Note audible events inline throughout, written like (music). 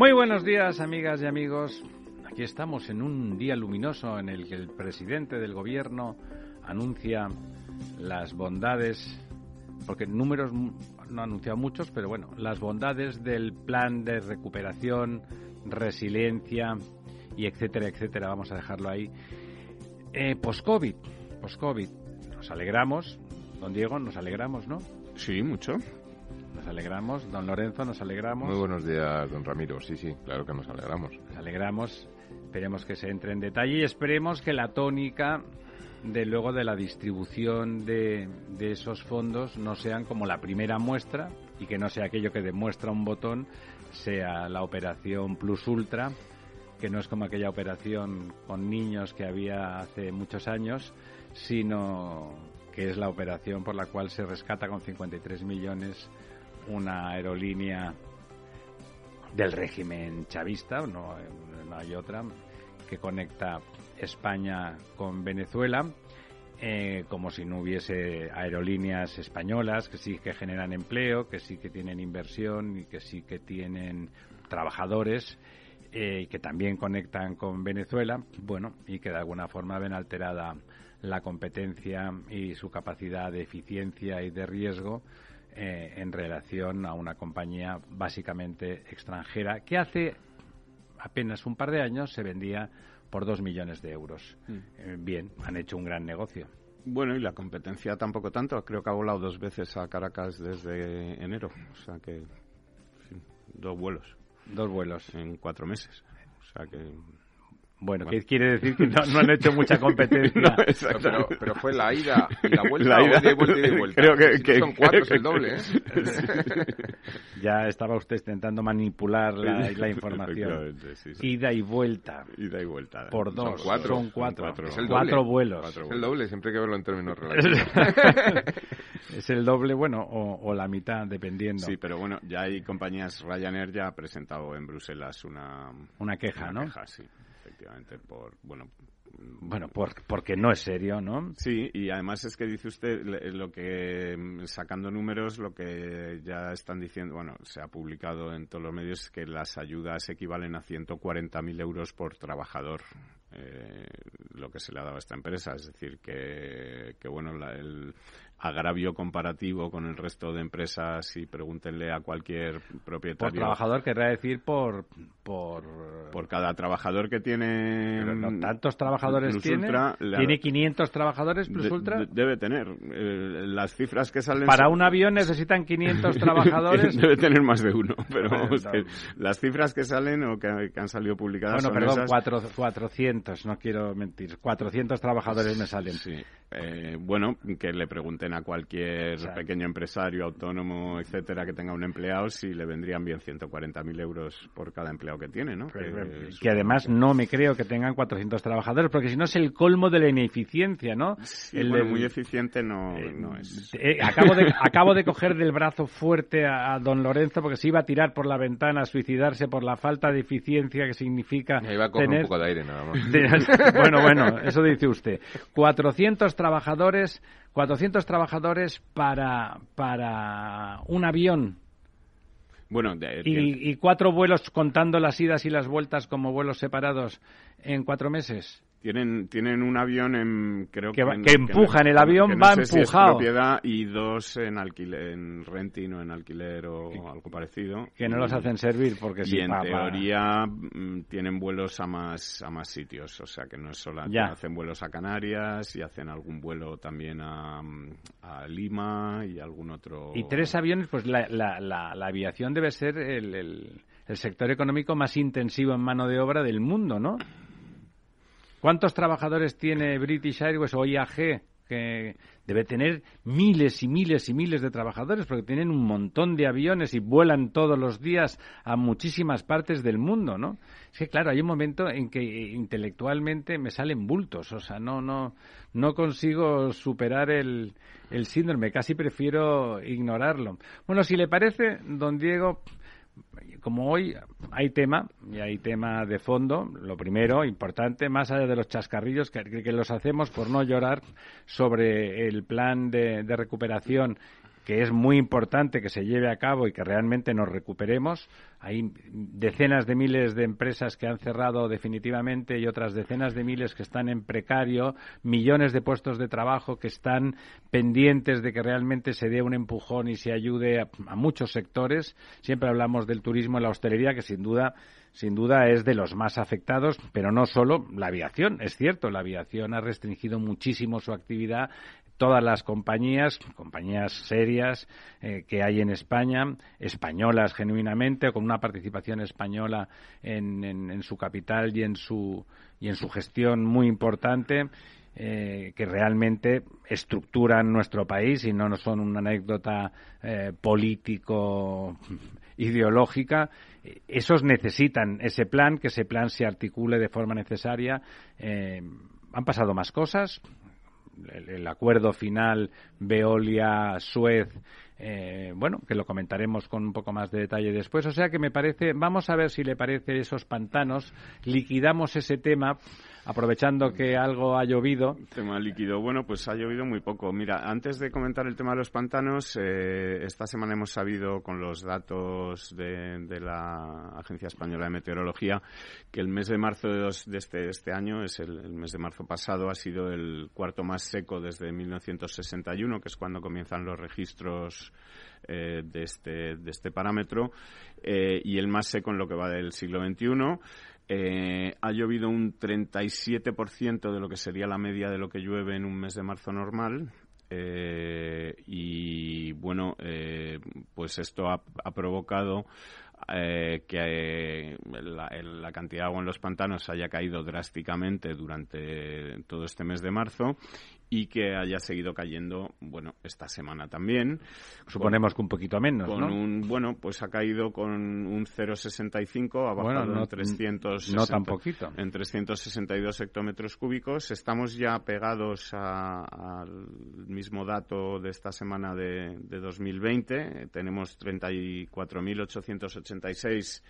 Muy buenos días, amigas y amigos. Aquí estamos en un día luminoso en el que el presidente del gobierno anuncia las bondades, porque números no ha anunciado muchos, pero bueno, las bondades del plan de recuperación, resiliencia y etcétera, etcétera. Vamos a dejarlo ahí. Eh, post-COVID, post-COVID. Nos alegramos, don Diego, nos alegramos, ¿no? Sí, mucho. Alegramos. Don Lorenzo, nos alegramos. Muy buenos días, don Ramiro. Sí, sí, claro que nos alegramos. Nos alegramos. Esperemos que se entre en detalle y esperemos que la tónica de luego de la distribución de, de esos fondos no sean como la primera muestra y que no sea aquello que demuestra un botón, sea la operación Plus Ultra, que no es como aquella operación con niños que había hace muchos años, sino que es la operación por la cual se rescata con 53 millones una aerolínea del régimen chavista, no, no hay otra, que conecta España con Venezuela, eh, como si no hubiese aerolíneas españolas que sí que generan empleo, que sí que tienen inversión y que sí que tienen trabajadores eh, que también conectan con Venezuela, bueno, y que de alguna forma ven alterada la competencia y su capacidad de eficiencia y de riesgo eh, en relación a una compañía básicamente extranjera que hace apenas un par de años se vendía por dos millones de euros. Eh, bien, han hecho un gran negocio. Bueno, y la competencia tampoco tanto. Creo que ha volado dos veces a Caracas desde enero. O sea que, en fin, dos vuelos. Dos vuelos. En cuatro meses. O sea que bueno, ¿qué quiere decir que no, no han hecho mucha (laughs) competencia? No, pero, pero fue la ida y la vuelta, La ida- vuelta y de vuelta. Creo que- Si que- son cuatro, es el doble, ¿eh? Ya estaba usted intentando manipular la, la (laughs) información. Efectivamente, sí, sí. Ida y vuelta Ida y vuelta. por Son dos. cuatro. Son cuatro. Son cuatro. Es el Cuatro doble. vuelos. Cuatro Es el doble, siempre hay que verlo en términos (laughs) relativos. es el doble, bueno, o, o la mitad, dependiendo. Sí, pero bueno, ya hay compañías. Ryanair ya ha presentado en Bruselas una, Una queja, una ¿no? queja, sí, efectivamente, por bueno. Bueno, por- porque no es serio, ¿no? Sí, y además es que dice usted lo que, sacando números, lo que ya están diciendo, bueno, se ha publicado en todos los medios que las ayudas equivalen a 140.000 euros por trabajador, eh, lo que se le ha dado a esta empresa. Es decir, que, que bueno, la- el agravio comparativo con el resto de empresas, y pregúntenle a cualquier Por propietario. trabajador querrá decir por... Por, por cada trabajador que tiene no, mm, tantos trabajadores Plus tiene. Ultra, la- ¿Tiene 500 trabajadores Plus de- Ultra? de- debe tener. Eh, las cifras que salen. Para son- un avión necesitan 500 (laughs) trabajadores. Debe tener más de uno, pero vamos, no. que las cifras que salen o que, que han salido publicadas Bueno, son perdón, esas. cuatro, 400, no quiero mentir. 400 trabajadores me salen. Sí. Eh, bueno, que le pregunten a cualquier Exacto. pequeño empresario, autónomo, etcétera, que tenga un empleado, si le vendrían bien 140.000 euros por cada empleado que tiene, ¿no? Que, Que, que además no me creo que tengan 400 trabajadores, porque si no es el colmo de la ineficiencia, ¿no? Sí, El bueno, muy eficiente no, Eh, no es. eh, acabo, de, acabo de coger del brazo fuerte a, a don Lorenzo porque se iba a tirar por la ventana a suicidarse por la falta de eficiencia que significa Ahí va a coger tener... un poco de aire nada más. (laughs) bueno, bueno, eso dice usted. 400 trabajadores, 400 trabajadores para, para un avión Bueno, de- tiene- y, y cuatro vuelos contando las idas y las vueltas como vuelos separados en cuatro meses. Tienen, tienen un avión en, creo Que va- en- que empujan, el avión que no va sé si es empujado. propiedad y dos en alquiler, en renting o en alquiler o algo parecido. Que no los Y- hacen servir porque y si en teoría mm, tienen vuelos a más a más sitios, o sea que no es solo Ya. hacen vuelos a Canarias y hacen algún vuelo también a, mm, a Lima y algún otro. Y tres aviones, pues la, la, la, la aviación debe ser el, el, el sector económico más intensivo en mano de obra del mundo, ¿no? ¿Cuántos trabajadores tiene British Airways o IAG, que debe tener miles y miles y miles de trabajadores porque tienen un montón de aviones y vuelan todos los días a muchísimas partes del mundo, ¿no? Es que claro, hay un momento en que intelectualmente me salen bultos, o sea, no no no consigo superar el el síndrome, casi prefiero ignorarlo. Bueno, si le parece, don Diego, como hoy hay tema, y hay tema de fondo, lo primero, importante, más allá de los chascarrillos que, los hacemos por no llorar sobre el plan de, de recuperación que es muy importante que se lleve a cabo y que realmente nos recuperemos. Hay decenas de miles de empresas que han cerrado definitivamente y otras decenas de miles que están en precario, millones de puestos de trabajo que están pendientes de que realmente se dé un empujón y se ayude a, a muchos sectores. Siempre hablamos del turismo y la hostelería, que sin duda sin duda es de los más afectados, pero no solo la aviación. Es cierto, la aviación ha restringido muchísimo su actividad todas las compañías, compañías serias eh, que hay en España, españolas genuinamente, con una participación española en, su capital y en su, y en su gestión muy importante. Eh, que realmente estructuran nuestro país y no son una anécdota eh, político (laughs) ideológica. Esos necesitan ese plan, que ese plan se articule de forma necesaria. Han pasado más cosas, el, el acuerdo final Veolia-Suez, eh, bueno, que lo comentaremos con un poco más de detalle después. O sea que me parece, vamos a ver si le parece esos pantanos, liquidamos ese tema aprovechando que algo ha llovido. Tema líquido. Bueno, pues ha llovido muy poco. Mira, antes de comentar el tema de los pantanos, eh, esta semana hemos sabido con los datos de, la Agencia Española de Meteorología que el mes de marzo de, dos, de este, este, año, es el, mes de marzo pasado, ha sido el cuarto más seco desde 1961, que es cuando comienzan los registros eh, de, este, de este parámetro, eh, y el más seco en lo que va del siglo XXI. Eh, ha llovido un 37% de lo que sería la media de lo que llueve en un mes de marzo normal. Y bueno, pues esto ha, provocado que la, cantidad de agua en los pantanos haya caído drásticamente durante todo este mes de marzo y que haya seguido cayendo, bueno, esta semana también. Suponemos con, que un poquito menos, con ¿no? Un, bueno, pues ha caído con un 0,65, ha bajado bueno, no, en 360, no tan poquito. en 362 hectómetros cúbicos. Estamos ya pegados al mismo dato de esta semana de, de 2020. Tenemos 34.886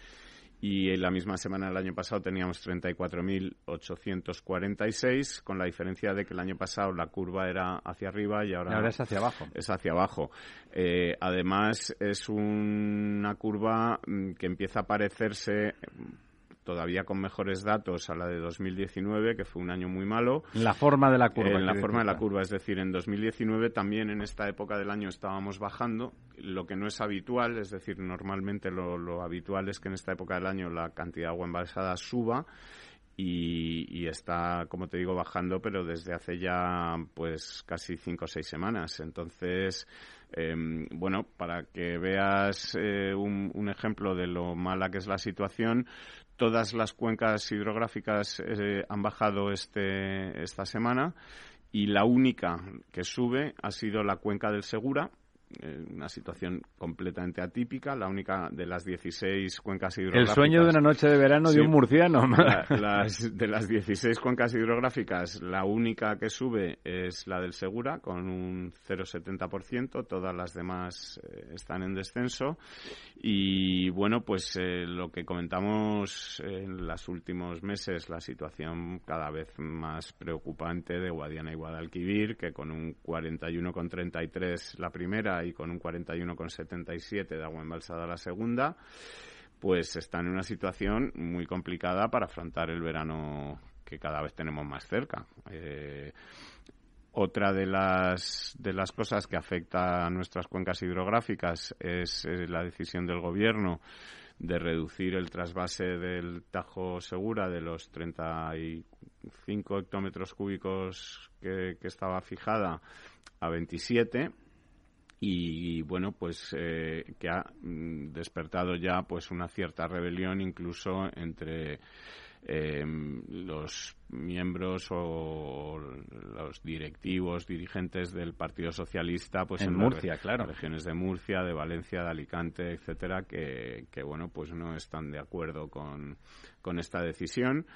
y en la misma semana del año pasado teníamos 34.846, con la diferencia de que el año pasado la curva era hacia arriba y ahora, y ahora es hacia abajo. Es hacia abajo. Eh, además, es una curva mm, que empieza a parecerse todavía con mejores datos a la de 2019, que fue un año muy malo. La forma de la curva. Eh, en la forma de la curva, es decir, en 2019 también en esta época del año estábamos bajando, lo que no es habitual, es decir, normalmente lo, lo habitual es que en esta época del año la cantidad de agua embalsada suba. Y, y, está, como te digo, bajando, pero desde hace ya pues casi cinco o seis semanas. Entonces, eh, bueno, para que veas eh, un, ejemplo de lo mala que es la situación, todas las cuencas hidrográficas eh, han bajado este, esta semana y la única que sube ha sido la cuenca del Segura, una situación completamente atípica, la única de las 16 cuencas hidrográficas. El sueño de una noche de verano sí, de un murciano. La, (laughs) las, de las 16 cuencas hidrográficas, la única que sube es la del Segura, con un 0,70%, todas las demás eh, están en descenso. Y bueno, pues eh, lo que comentamos en los últimos meses, la situación cada vez más preocupante de Guadiana y Guadalquivir, que con un 41,33 la primera y con un 41,77 de agua embalsada la segunda, pues están en una situación muy complicada para afrontar el verano que cada vez tenemos más cerca. Eh, otra de las, de las cosas que afecta a nuestras cuencas hidrográficas es eh, la decisión del Gobierno de reducir el trasvase del Tajo Segura de los 35 hectómetros cúbicos que estaba fijada a 27 y bueno pues eh, que ha mm, despertado ya pues una cierta rebelión incluso entre eh, los miembros o los directivos, dirigentes del Partido Socialista, pues en, Murcia, claro, regiones de Murcia, de Valencia, de Alicante, etcétera, que, que bueno, pues no están de acuerdo con, con esta decisión.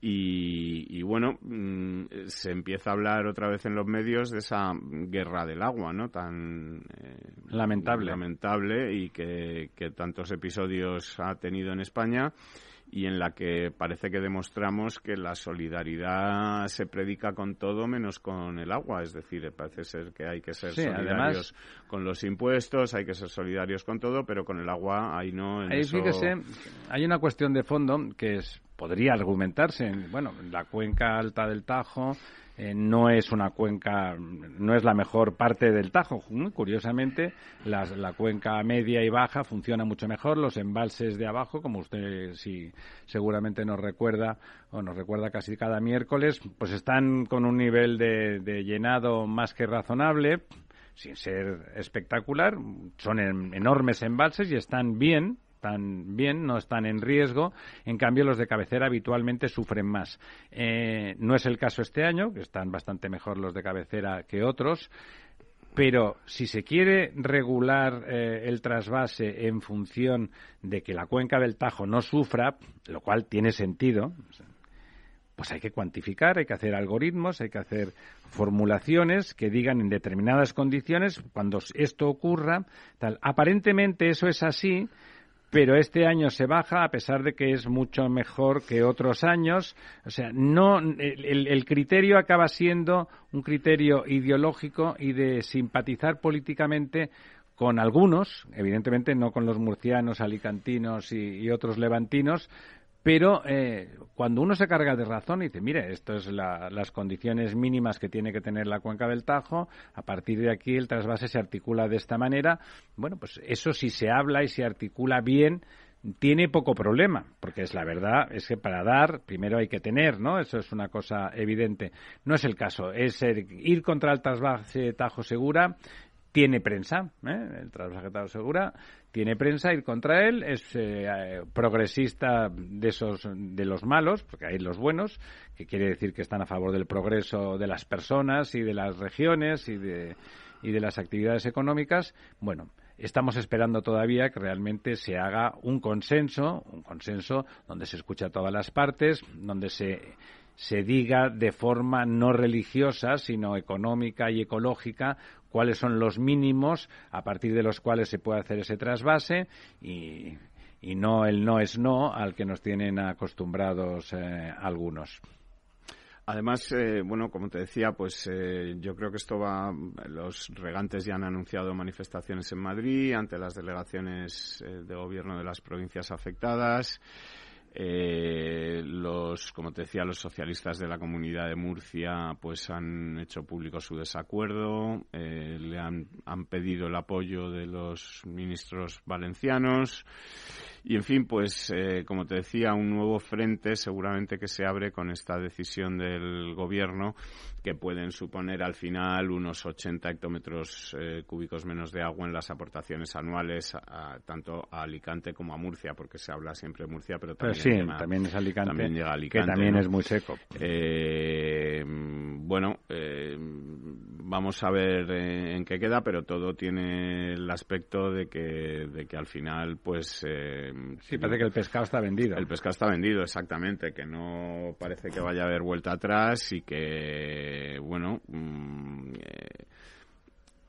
Y, bueno, mm, se empieza a hablar otra vez en los medios de esa guerra del agua, ¿no? Tan eh, lamentable. lamentable y que, que tantos episodios ha tenido en España y en la que parece que demostramos que la solidaridad se predica con todo menos con el agua. Es decir, parece ser que hay que ser solidarios con los impuestos, hay que ser solidarios con todo, pero con el agua ahí no. ahí fíjese, hay una cuestión de fondo que es podría argumentarse. Bueno, la cuenca alta del Tajo eh, no es una cuenca, no es la mejor parte del Tajo. Curiosamente, la, cuenca media y baja funciona mucho mejor. Los embalses de abajo, como usted sí seguramente nos recuerda o nos recuerda casi cada miércoles, pues están con un nivel de, de llenado más que razonable sin ser espectacular, son enormes embalses y están bien, están bien, no están en riesgo. En cambio, los de cabecera habitualmente sufren más. Eh, no es el caso este año, que están bastante mejor los de cabecera que otros. Pero si se quiere regular eh, el trasvase en función de que la cuenca del Tajo no sufra, lo cual tiene sentido, pues hay que cuantificar, hay que hacer algoritmos, hay que hacer formulaciones que digan en determinadas condiciones, cuando esto ocurra, tal. Aparentemente eso es así, pero este año se baja a pesar de que es mucho mejor que otros años. O sea, no el, criterio acaba siendo un criterio ideológico y de simpatizar políticamente con algunos, evidentemente no con los murcianos, alicantinos y otros levantinos, pero eh, cuando uno se carga de razón y dice, mire, esto es las condiciones mínimas que tiene que tener la cuenca del Tajo, a partir de aquí el trasvase se articula de esta manera, bueno, pues eso si se habla y se articula bien, tiene poco problema, porque es la verdad, es que para dar primero hay que tener, ¿no? Eso es una cosa evidente. No es el caso, es ir contra el trasvase Tajo Segura tiene prensa, ¿eh? el trasvase Tajo Segura tiene prensa ir contra él, es eh, progresista de esos de los malos, porque hay los buenos, que quiere decir que están a favor del progreso de las personas y de las regiones y de y de las actividades económicas. Bueno, estamos esperando todavía que realmente se haga un consenso, un consenso donde se escucha a todas las partes, donde se se diga de forma no religiosa, sino económica y ecológica, cuáles son los mínimos a partir de los cuales se puede hacer ese trasvase y, no el no es no al que nos tienen acostumbrados eh, algunos. Además, eh, bueno, como te decía, pues eh, yo creo que esto va. Los regantes ya han anunciado manifestaciones en Madrid ante las delegaciones de gobierno de las provincias afectadas. Eh, los, como te decía, los socialistas de la comunidad de Murcia pues han hecho público su desacuerdo, eh, le han, han pedido el apoyo de los ministros valencianos y en fin, pues eh, como te decía, un nuevo frente seguramente que se abre con esta decisión del gobierno que pueden suponer al final unos 80 hectómetros eh, cúbicos menos de agua en las aportaciones anuales tanto a Alicante como a Murcia, porque se habla siempre de Murcia, pero también, sí, también es Alicante, también llega Alicante, que también es muy seco. Eh, bueno, vamos a ver en qué queda, pero todo tiene el aspecto de que, de que al final, pues Sí, parece que el pescado está vendido. El pescado está vendido, exactamente, que no parece que vaya a haber vuelta atrás y que, bueno, mm, eh,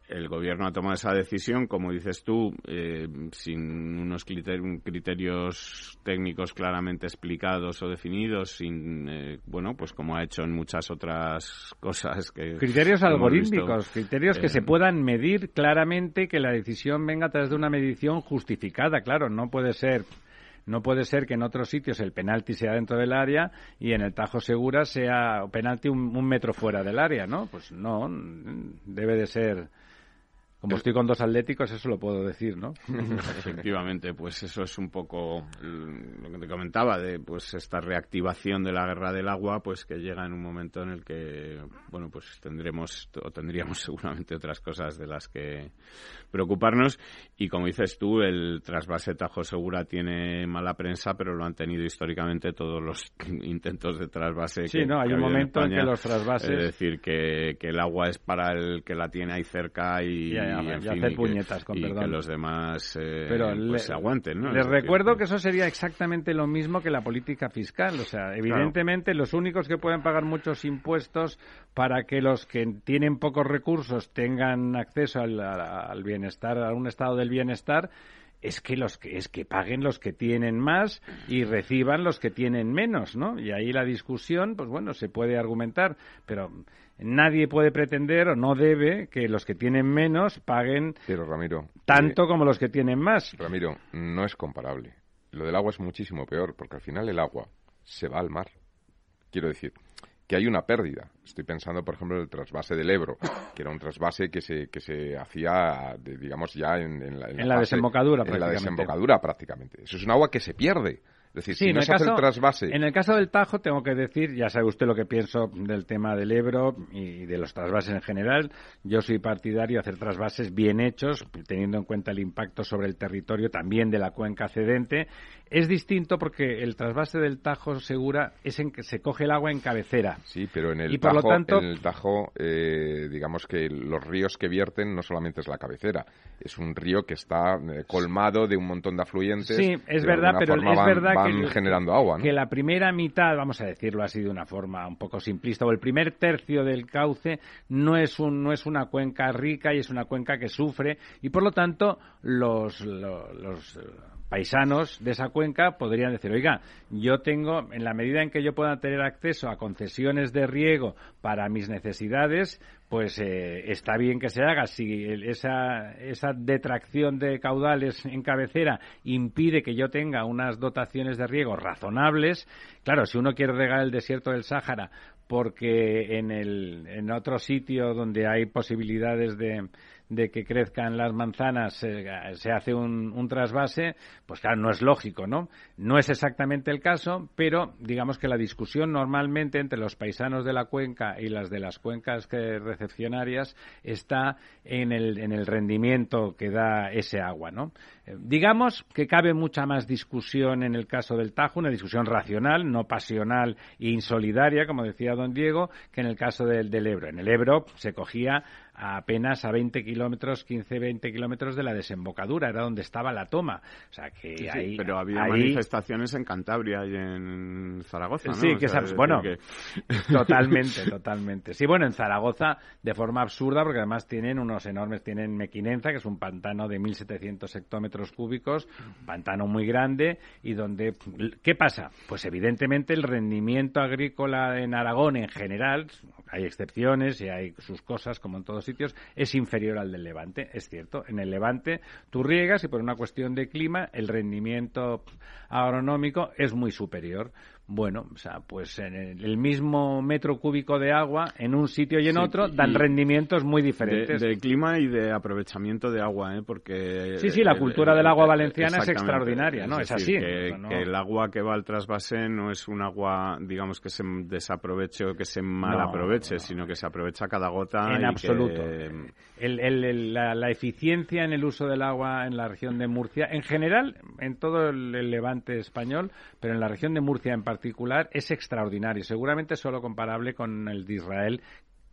el gobierno ha tomado esa decisión, como dices tú, eh, sin unos criterios técnicos claramente explicados o definidos, sin, eh, bueno, pues como ha hecho en muchas otras cosas que. Criterios algorítmicos, criterios que se puedan medir claramente, que la decisión venga a través de una medición justificada, claro, no puede ser. No puede ser que en otros sitios el penalti sea dentro del área y en el Tajo Segura sea penalti un metro fuera del área, ¿no? Pues no, debe de ser Como estoy con dos atléticos, eso lo puedo decir, ¿no? (laughs) Efectivamente, pues eso es un poco lo que te comentaba de pues esta reactivación de la guerra del agua, pues que llega en un momento en el que, bueno, pues tendremos o tendríamos (laughs) seguramente otras cosas de las que preocuparnos y como dices tú, el trasvase Tajo Segura tiene mala prensa, pero lo han tenido históricamente todos los (laughs) intentos de trasvase. Sí, no, hay un momento en, que los trasvases. Es decir, que, que, el agua es para el que la tiene ahí cerca y, y, puñetas, con que los demás eh, pues se aguanten. ¿no? Les recuerdo que... eso sería exactamente lo mismo que la política fiscal. O sea, evidentemente los únicos que pueden pagar muchos impuestos para que los que tienen pocos recursos tengan acceso al, al bienestar, a un estado del bienestar, es que los que es que paguen los que tienen más y reciban los que tienen menos, ¿no? Y ahí la discusión, pues bueno, se puede argumentar, pero nadie puede pretender o no debe que los que tienen menos paguen pero, Ramiro, tanto como los que tienen más. Ramiro, no es comparable. Lo del agua es muchísimo peor, porque al final el agua se va al mar. Quiero decir, que hay una pérdida. Estoy pensando, por ejemplo, en el trasvase del Ebro, que era un trasvase que se, que se hacía, digamos, ya en, la, en la desembocadura. En la desembocadura prácticamente. Eso es un agua que se pierde. Es decir, si no se hace el trasvase. En el caso del Tajo, tengo que decir, ya sabe usted lo que pienso del tema del Ebro y de los trasvases en general. Yo soy partidario de hacer trasvases bien hechos, teniendo en cuenta el impacto sobre el territorio también de la cuenca cedente. Es distinto porque el trasvase del Tajo Segura es en que se coge el agua en cabecera. Sí, pero en el Tajo, en el Tajo eh, digamos que los ríos que vierten no solamente es la cabecera, es un río que está eh, colmado de un montón de afluentes. Sí, es verdad, pero es verdad que, generando agua. Que la primera mitad, vamos a decirlo así de una forma un poco simplista, o el primer tercio del cauce no es, un, no es una cuenca rica y es una cuenca que sufre y por lo tanto los, los paisanos de esa cuenca podrían decir, oiga, yo tengo, en la medida en que yo pueda tener acceso a concesiones de riego para mis necesidades, pues eh, está bien que se haga. Si esa, esa detracción de caudales en cabecera impide que yo tenga unas dotaciones de riego razonables, claro, si uno quiere regar el desierto del Sáhara porque en, el, en otro sitio donde hay posibilidades de, de que crezcan las manzanas se hace un, un, trasvase, pues claro, no es lógico, ¿no? No es exactamente el caso, pero digamos que la discusión normalmente entre los paisanos de la cuenca y las de las cuencas que recepcionarias está en el, en el rendimiento que da ese agua, ¿no? Eh, digamos que cabe mucha más discusión en el caso del Tajo, una discusión racional, no pasional e insolidaria, como decía don Diego, que en el caso del, del Ebro. En el Ebro se cogía apenas a 20 kilómetros, 15, 20 kilómetros de la desembocadura, era donde estaba la toma. O sea que ahí, pero había manifestaciones en Cantabria y en Zaragoza, ¿no? Sí, que bueno, totalmente, (laughs) totalmente. Sí, bueno, en Zaragoza de forma absurda, porque además tienen unos enormes, tienen Mequinenza, que es un pantano de 1.700 hectómetros cúbicos, un pantano muy grande, y donde, ¿qué pasa? Pues evidentemente el rendimiento agrícola en Aragón en general, hay excepciones y hay sus cosas, como en todos sitios, es inferior al del Levante, es cierto. En el Levante tú riegas y por una cuestión de clima el rendimiento agronómico es muy superior. Bueno, o sea, pues en el mismo metro cúbico de agua en un sitio y en otro dan rendimientos muy diferentes. De, clima y de aprovechamiento de agua, ¿eh? Porque... Sí, sí, la cultura del agua valenciana es extraordinaria, ¿no? Es, así. Que, el agua que va al trasvase no es un agua, digamos, que se desaproveche o que se mal aproveche, sino que se aprovecha cada gota. En absoluto. la, eficiencia en el uso del agua en la región de Murcia, en general, en todo el, el levante español, pero en la región de Murcia en particular, particular es extraordinario, seguramente solo comparable con el de Israel,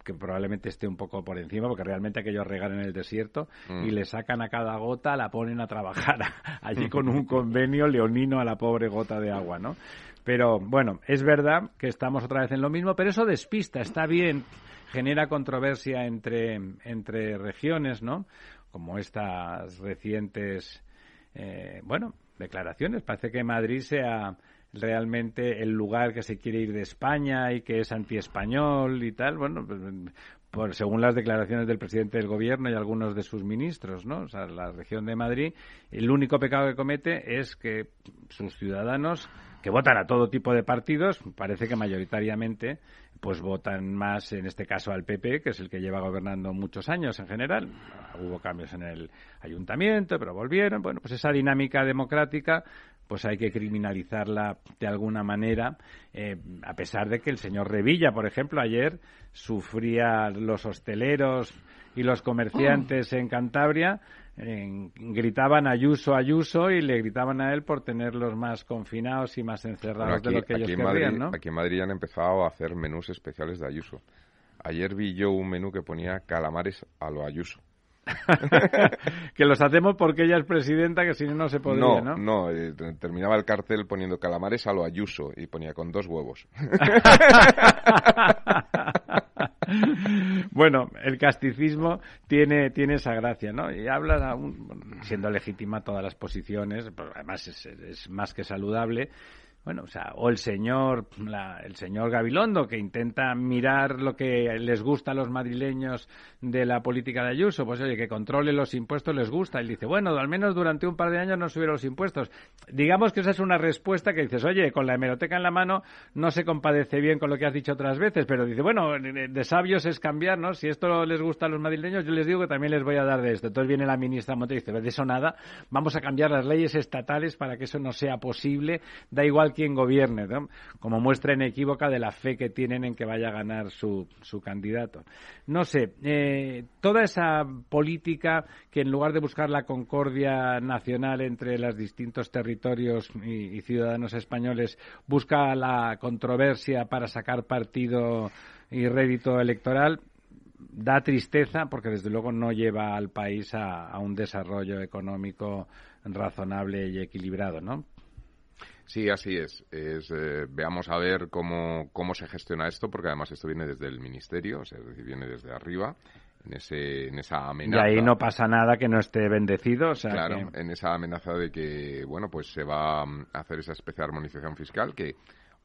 que probablemente esté un poco por encima, porque realmente aquello regar en el desierto mm. y le sacan a cada gota, la ponen a trabajar (laughs) allí con un convenio leonino a la pobre gota de agua, ¿no? Pero bueno, es verdad que estamos otra vez en lo mismo, pero eso despista, está bien, genera controversia entre, entre regiones, ¿no? Como estas recientes, eh, bueno, declaraciones. Parece que Madrid sea realmente el lugar que se quiere ir de España y que es antiespañol y tal, bueno, pues, por, según las declaraciones del presidente del gobierno y algunos de sus ministros, ¿no? O sea, la región de Madrid, el único pecado que comete es que sus ciudadanos que votan a todo tipo de partidos, parece que mayoritariamente pues votan más, en este caso, al PP, que es el que lleva gobernando muchos años en general. Hubo cambios en el ayuntamiento, pero volvieron. Bueno, pues esa dinámica democrática pues hay que criminalizarla de alguna manera, eh, a pesar de que el señor Revilla, por ejemplo, ayer sufría los hosteleros y los comerciantes en Cantabria gritaban Ayuso, Ayuso y le gritaban a él por tenerlos más confinados y más encerrados de lo que ellos querían, ¿no? Aquí en Madrid han empezado a hacer menús especiales de Ayuso. Ayer vi yo un menú que ponía calamares a lo Ayuso. (laughs) que los hacemos porque ella es presidenta, que si no, no se podría, ¿no? No, no eh, terminaba el cartel poniendo calamares a lo Ayuso y ponía con dos huevos. (laughs) bueno, el casticismo tiene, tiene esa gracia, ¿no? Y habla, siendo legítima todas las posiciones, además es, es más que saludable, bueno, o sea, o el señor, el señor Gabilondo, que intenta mirar lo que les gusta a los madrileños de la política de Ayuso, pues oye, que controle los impuestos les gusta. Él dice, bueno, al menos durante un par de años no subieron los impuestos. Digamos que esa es una respuesta que dices, oye, con la hemeroteca en la mano no se compadece bien con lo que has dicho otras veces, pero dice, bueno, de sabios es cambiar, ¿no? Si esto les gusta a los madrileños, yo les digo que también les voy a dar de esto. Entonces viene la ministra Monte y dice, de eso nada, vamos a cambiar las leyes estatales para que eso no sea posible, da igual quien gobierne, como muestra inequívoca de la fe que tienen en que vaya a ganar su, su candidato. No sé, eh, toda esa política que en lugar de buscar la concordia nacional entre los distintos territorios y, ciudadanos españoles, busca la controversia para sacar partido y rédito electoral, da tristeza porque desde luego no lleva al país a, un desarrollo económico razonable y equilibrado, ¿no? Sí, así es. es eh, veamos a ver cómo, cómo se gestiona esto, porque además esto viene desde el Ministerio, o sea, es decir, viene desde arriba. En, ese, en esa amenaza. Y ahí no pasa nada que no esté bendecido. O sea claro, en esa amenaza de que, bueno, pues se va a hacer esa especial armonización fiscal que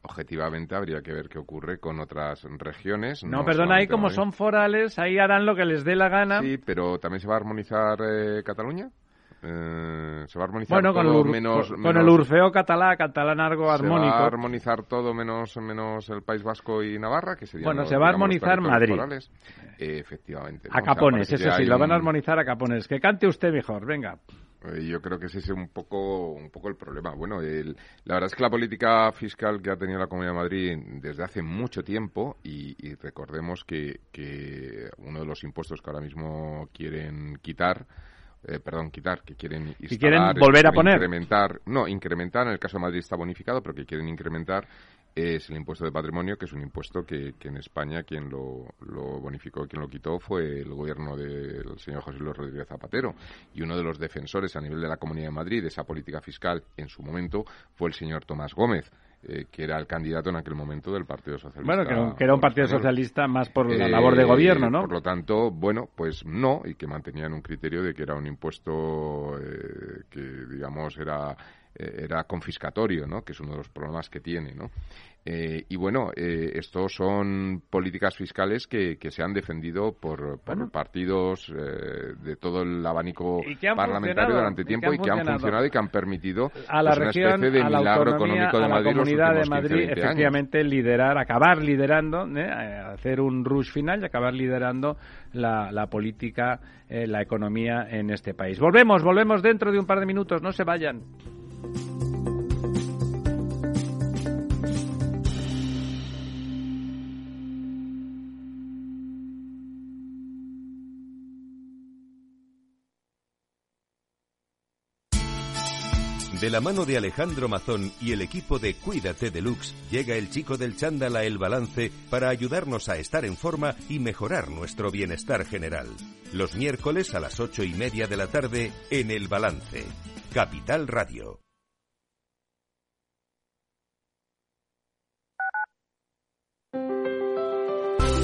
objetivamente habría que ver qué ocurre con otras regiones. No, perdona, ahí como son forales, ahí harán lo que les dé la gana. Sí, pero también se va a armonizar eh, Cataluña. Eh, se va a armonizar todo con menos, con, el Urfeo catalá, catalán armónico. Se va a armonizar todo menos, menos el País Vasco y Navarra, que serían Bueno, se va a armonizar Madrid. Eh, efectivamente. A capones, eso sí, lo van a armonizar a capones. Que cante usted mejor, venga. Eh, yo creo que ese es un poco, un poco el problema. Bueno, el, la verdad es que la política fiscal que ha tenido la Comunidad de Madrid desde hace mucho tiempo, y, y recordemos que, que uno de los impuestos que ahora mismo quieren quitar eh, perdón, quitar, que quieren instalar, quieren volver a poner. Incrementar, no, incrementar, en el caso de Madrid está bonificado, pero que quieren incrementar es el impuesto de patrimonio, que es un impuesto que, que en España quien lo, lo, bonificó, quien lo quitó fue el gobierno del señor José Luis Rodríguez Zapatero. Y uno de los defensores a nivel de la Comunidad de Madrid de esa política fiscal en su momento fue el señor Tomás Gómez. Eh, que era el candidato en aquel momento del Partido Socialista. Bueno, que, era un Partido Socialista más por la labor de gobierno, ¿no? Por lo tanto, bueno, pues no, y que mantenían un criterio de que era un impuesto eh, que, digamos, era eh, era confiscatorio, ¿no? Que es uno de los problemas que tiene, ¿no? Eh, y bueno, eh, estos son políticas fiscales que, que se han defendido por, por partidos eh, de todo el abanico parlamentario durante tiempo y que han funcionado y que han permitido a la pues, región, una especie de a la milagro económico de a Madrid comunidad de Madrid, 15, 20 efectivamente, años. liderar, acabar liderando, ¿eh? hacer un rush final y acabar liderando la, la política, eh, la economía en este país. Volvemos, volvemos dentro de un par de minutos, no se vayan. De la mano de Alejandro Mazón y el equipo de Cuídate Deluxe, llega el chico del chándal a El Balance para ayudarnos a estar en forma y mejorar nuestro bienestar general. Los miércoles a las ocho y media de la tarde en El Balance. Capital Radio.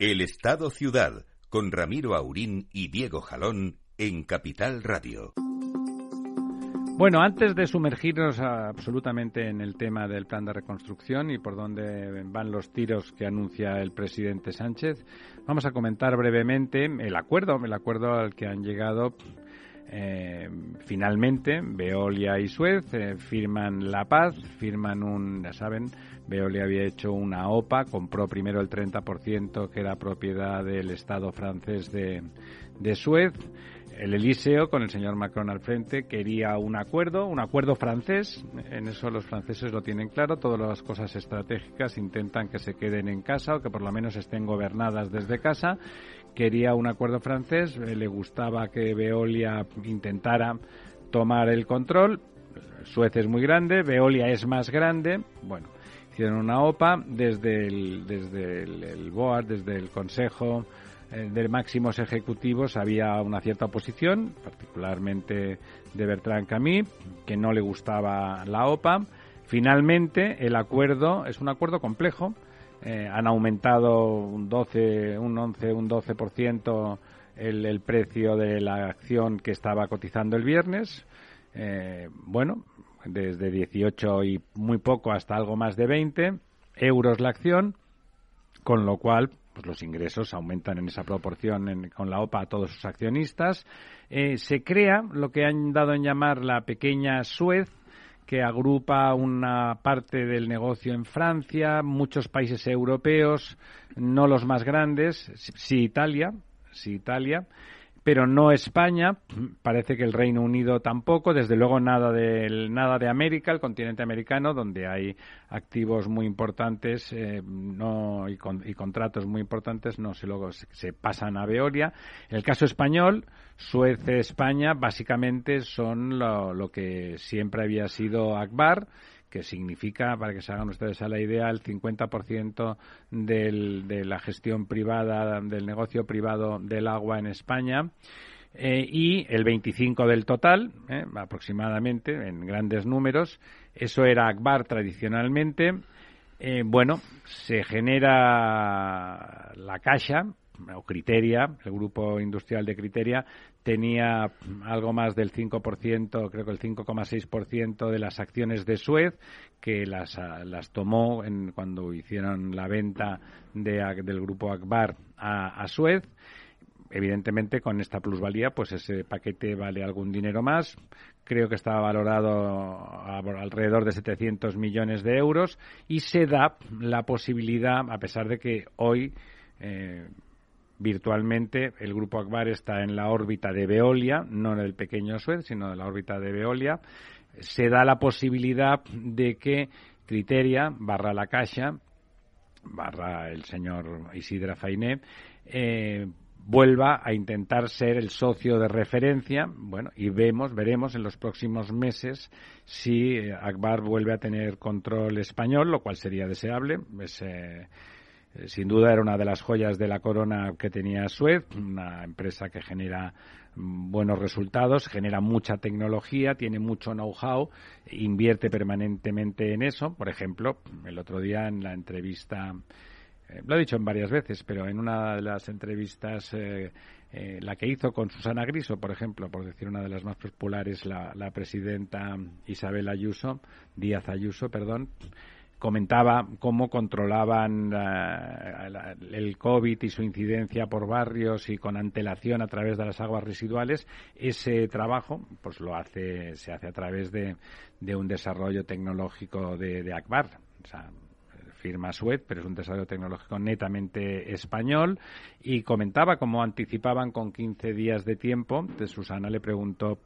El Estado Ciudad, con Ramiro Aurín y Diego Jalón en Capital Radio. Bueno, antes de sumergirnos absolutamente en el tema del plan de reconstrucción y por dónde van los tiros que anuncia el presidente Sánchez, vamos a comentar brevemente el acuerdo, el acuerdo al que han llegado eh, finalmente Veolia y Suez eh, firman la paz, firman un, ya saben, Veolia había hecho una OPA, compró primero el 30% que era propiedad del Estado francés de, de Suez. El Elíseo, con el señor Macron al frente, quería un acuerdo, un acuerdo francés. En eso los franceses lo tienen claro. Todas las cosas estratégicas intentan que se queden en casa o que por lo menos estén gobernadas desde casa. Quería un acuerdo francés. Le gustaba que Veolia intentara tomar el control. Suez es muy grande, Veolia es más grande. Bueno, hicieron una OPA desde el, desde el, BOAR, desde el Consejo eh, de máximos ejecutivos había una cierta oposición, particularmente de Bertrand Camille, que no le gustaba la OPA. Finalmente, el acuerdo es un acuerdo complejo. Eh, han aumentado un 12, un 11, un 12% el, el precio de la acción que estaba cotizando el viernes. Eh, bueno, desde 18 y muy poco hasta algo más de 20 euros la acción, con lo cual pues los ingresos aumentan en esa proporción con la OPA a todos sus accionistas. Eh, se crea lo que han dado en llamar la pequeña Suez, que agrupa una parte del negocio en Francia, muchos países europeos, no los más grandes, sí Italia, sí Italia, pero no España, parece que el Reino Unido tampoco, desde luego nada de, nada de América, el continente americano, donde hay activos muy importantes eh, y, contratos muy importantes, no se luego se, pasan a Veolia. el caso español, Suez, España, básicamente son lo que siempre había sido Akbar, que significa, para que se hagan ustedes a la idea, el 50% del, de la gestión privada, del negocio privado del agua en España. Eh, y el 25 del total, eh, aproximadamente, en grandes números. Eso era Akbar tradicionalmente. Eh, bueno, se genera la Caixa, o Criteria, el grupo industrial de Criteria, tenía algo más del 5%, creo que el 5,6% de las acciones de Suez, que las, ah, las tomó en, cuando hicieron la venta de, del grupo Akbar a, Suez. Evidentemente, con esta plusvalía, pues ese paquete vale algún dinero más. Creo que estaba valorado alrededor de 700 millones de euros y se da la posibilidad, a pesar de que hoy eh, virtualmente el grupo Akbar está en la órbita de Veolia, no en el pequeño Suez, sino en la órbita de Veolia. Se da la posibilidad de que Criteria, barra la Caixa, barra el señor Isidra Fainé, eh, vuelva a intentar ser el socio de referencia, bueno, y vemos, veremos en los próximos meses si eh, Akbar vuelve a tener control español, lo cual sería deseable. Eh, sin duda era una de las joyas de la corona que tenía Suez, una empresa que genera mm, buenos resultados, genera mucha tecnología, tiene mucho know-how, invierte permanentemente en eso. Por ejemplo, el otro día en la entrevista eh, lo he dicho en varias veces, pero en una de las entrevistas, eh, eh, la que hizo con Susana Griso, por ejemplo, por decir una de las más populares, la, la presidenta Isabel Ayuso, Díaz Ayuso, perdón, comentaba cómo controlaban el COVID y su incidencia por barrios y con antelación a través de las aguas residuales. Ese trabajo, pues lo hace, se hace a través de, de un desarrollo tecnológico de, de Akbar. O sea, firma Suez, pero es un desarrollo tecnológico netamente español, y comentaba cómo anticipaban con 15 días de tiempo. Susana le preguntó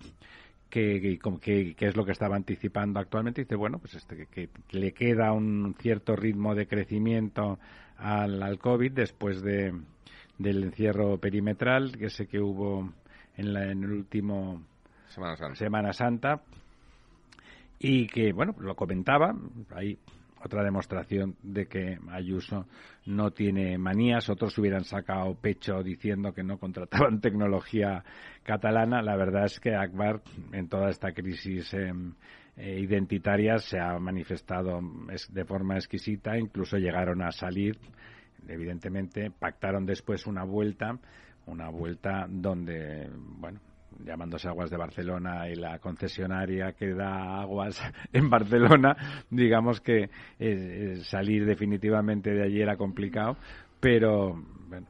qué, qué, qué, es lo que estaba anticipando actualmente. Dice, bueno, pues este, que, le queda un cierto ritmo de crecimiento al, al COVID después de, del encierro perimetral, que sé que hubo en, la, en el último Semana Santa. Semana Santa y que, bueno, lo comentaba, ahí otra demostración de que Ayuso no tiene manías. Otros hubieran sacado pecho diciendo que no contrataban (laughs) tecnología catalana. La verdad es que Akbar, en toda esta crisis eh, eh, identitaria, se ha manifestado de forma exquisita. Incluso llegaron a salir, evidentemente, pactaron después una vuelta, una vuelta donde, bueno, llamándose Aguas de Barcelona y la concesionaria que da aguas (laughs) en Barcelona, digamos que eh, salir definitivamente de allí era complicado, pero bueno,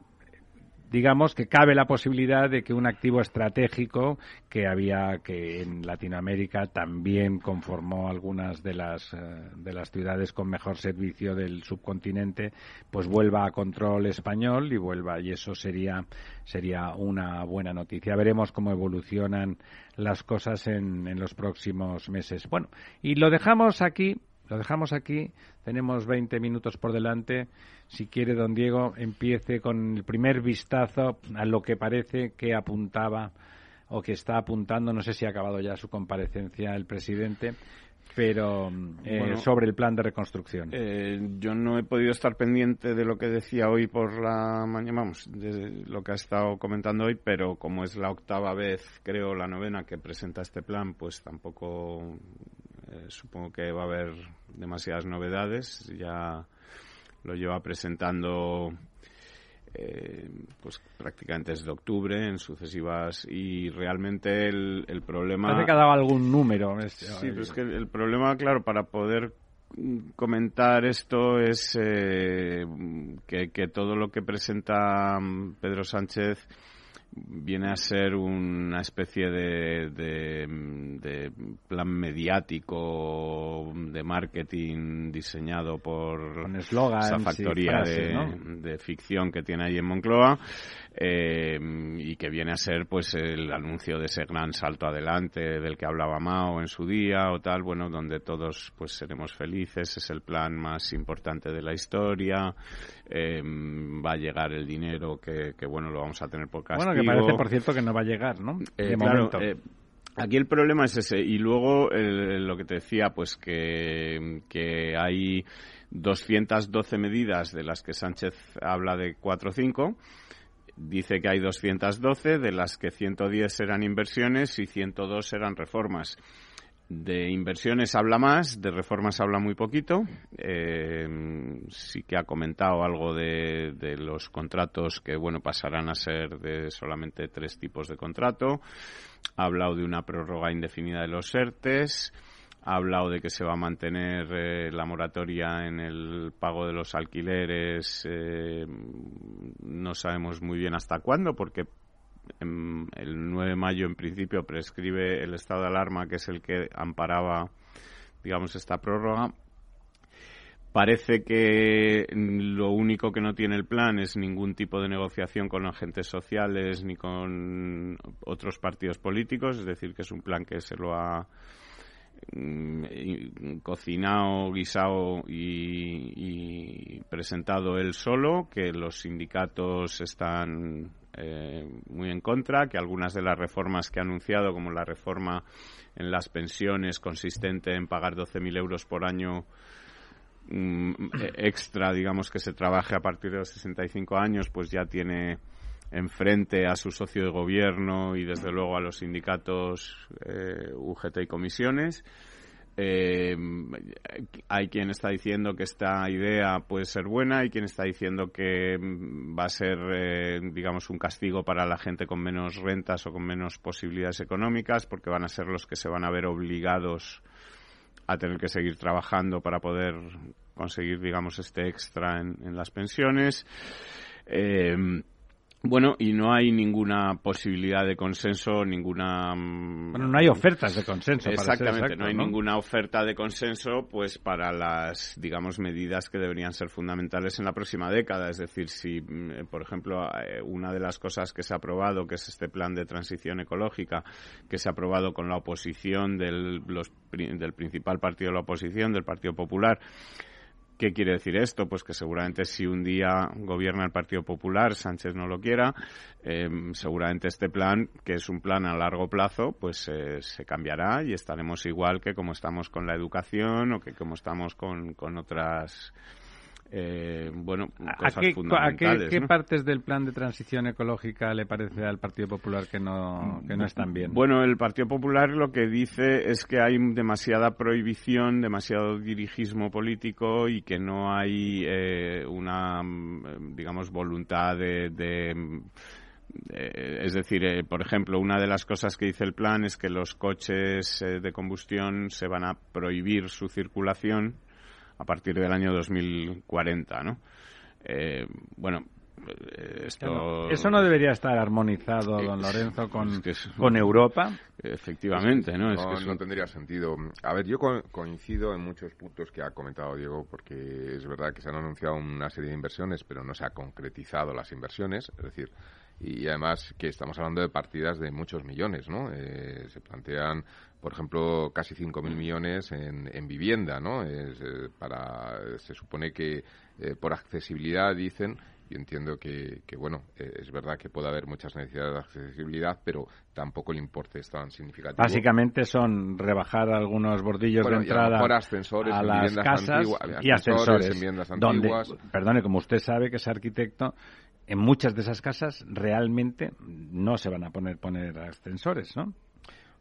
digamos que cabe la posibilidad de que un activo estratégico que había que en Latinoamérica también conformó algunas de las eh, de las ciudades con mejor servicio del subcontinente pues vuelva a control español y vuelva y eso sería sería una buena noticia. Veremos cómo evolucionan las cosas en, en los próximos meses. Bueno y lo dejamos aquí lo dejamos aquí, tenemos 20 minutos por delante. Si quiere, don Diego, empiece con el primer vistazo a lo que parece que apuntaba o que está apuntando, no sé si ha acabado ya su comparecencia el presidente, pero eh, sobre el plan de reconstrucción. Eh, yo no he podido estar pendiente de lo que decía hoy por la mañana, vamos, de lo que ha estado comentando hoy, pero como es la octava vez, creo, la novena que presenta este plan, pues tampoco eh, supongo que va a haber demasiadas novedades. Ya lo lleva presentando eh, pues prácticamente desde octubre en sucesivas y realmente el, el problema parece que dado algún número este, sí pero es que el problema claro para poder comentar esto es eh, que, que todo lo que presenta Pedro Sánchez viene a ser una especie de, de, plan mediático de marketing diseñado por esa factoría de, ficción que tiene ahí en Moncloa eh, y que viene a ser pues el anuncio de ese gran salto adelante del que hablaba Mao en su día o tal, bueno, donde todos pues seremos felices, es el plan más importante de la historia, eh, va a llegar el dinero que, que, bueno, lo vamos a tener por castigo. Bueno, que parece, por cierto, que no va a llegar, ¿no? De eh, momento. Eh, aquí el problema es ese. Y luego lo que te decía, pues que, que hay 212 medidas de las que Sánchez habla de 4 o 5 dice que hay 212, de las que 110 eran inversiones y 102 eran reformas. De inversiones habla más, de reformas habla muy poquito. Eh, sí que ha comentado algo de, los contratos que, bueno, pasarán a ser de solamente tres tipos de contrato. Ha hablado de una prórroga indefinida de los ERTES ha hablado de que se va a mantener eh, la moratoria en el pago de los alquileres. Eh, no sabemos muy bien hasta cuándo, porque el 9 de mayo en principio prescribe el estado de alarma, que es el que amparaba, digamos, esta prórroga. Parece que lo único que no tiene el plan es ningún tipo de negociación con agentes sociales ni con otros partidos políticos, es decir, que es un plan que se lo ha Mm, cocinado, guisado y, presentado él solo, que los sindicatos están eh, muy en contra, que algunas de las reformas que ha anunciado, como la reforma en las pensiones consistente en pagar 12.000 euros por año mm, extra, digamos, que se trabaje a partir de los 65 años, pues ya tiene enfrente a su socio de gobierno y desde luego a los sindicatos eh, UGT y comisiones. Eh, hay quien está diciendo que esta idea puede ser buena, hay quien está diciendo que mm, va a ser, eh, digamos, un castigo para la gente con menos rentas o con menos posibilidades económicas, porque van a ser los que se van a ver obligados a tener que seguir trabajando para poder conseguir, digamos, este extra en, las pensiones. Eh, bueno, y no hay ninguna posibilidad de consenso, ninguna... Mm, bueno, no hay ofertas de consenso. Exactamente, no hay ninguna oferta de consenso pues para las, digamos, medidas que deberían ser fundamentales en la próxima década. Es decir, si, mm, por ejemplo, eh, una de las cosas que se ha aprobado, que es este plan de transición ecológica, que se ha aprobado con la oposición del, del principal partido de la oposición, del Partido Popular, ¿Qué quiere decir esto? Pues que seguramente si un día gobierna el Partido Popular, Sánchez no lo quiera, eh, seguramente este plan, que es un plan a largo plazo, pues eh, se cambiará y estaremos igual que como estamos con la educación o que como estamos con, con otras eh, bueno, cosas ¿A qué, fundamentales. ¿A qué, partes del plan de transición ecológica le parece al Partido Popular que no, que no están bien? Bueno, el Partido Popular lo que dice es que hay demasiada prohibición, demasiado dirigismo político y que no hay eh, una, digamos, voluntad de, es decir, eh, por ejemplo, una de las cosas que dice el plan es que los coches eh, de combustión se van a prohibir su circulación a partir del año 2040, ¿no? Eh, bueno, eh, esto... Eso no debería estar armonizado, don Lorenzo, con, con Europa. Efectivamente, ¿no? Es que no tendría sentido. A ver, yo coincido en muchos puntos que ha comentado Diego, porque es verdad que se han anunciado una serie de inversiones, pero no se ha concretizado las inversiones. Es decir, y además que estamos hablando de partidas de muchos millones, ¿no? Eh, se plantean, por ejemplo, casi 5.000 millones en, en vivienda, ¿no? Es, eh, para, se supone que eh, por accesibilidad dicen yo entiendo que, que bueno, es verdad que puede haber muchas necesidades de accesibilidad, pero tampoco el importe es tan significativo. Básicamente son rebajar algunos bordillos de entrada ascensores a las casas y ascensores. En donde, perdone, como usted sabe que es arquitecto, en muchas de esas casas realmente no se van a poner poner ascensores, ¿no?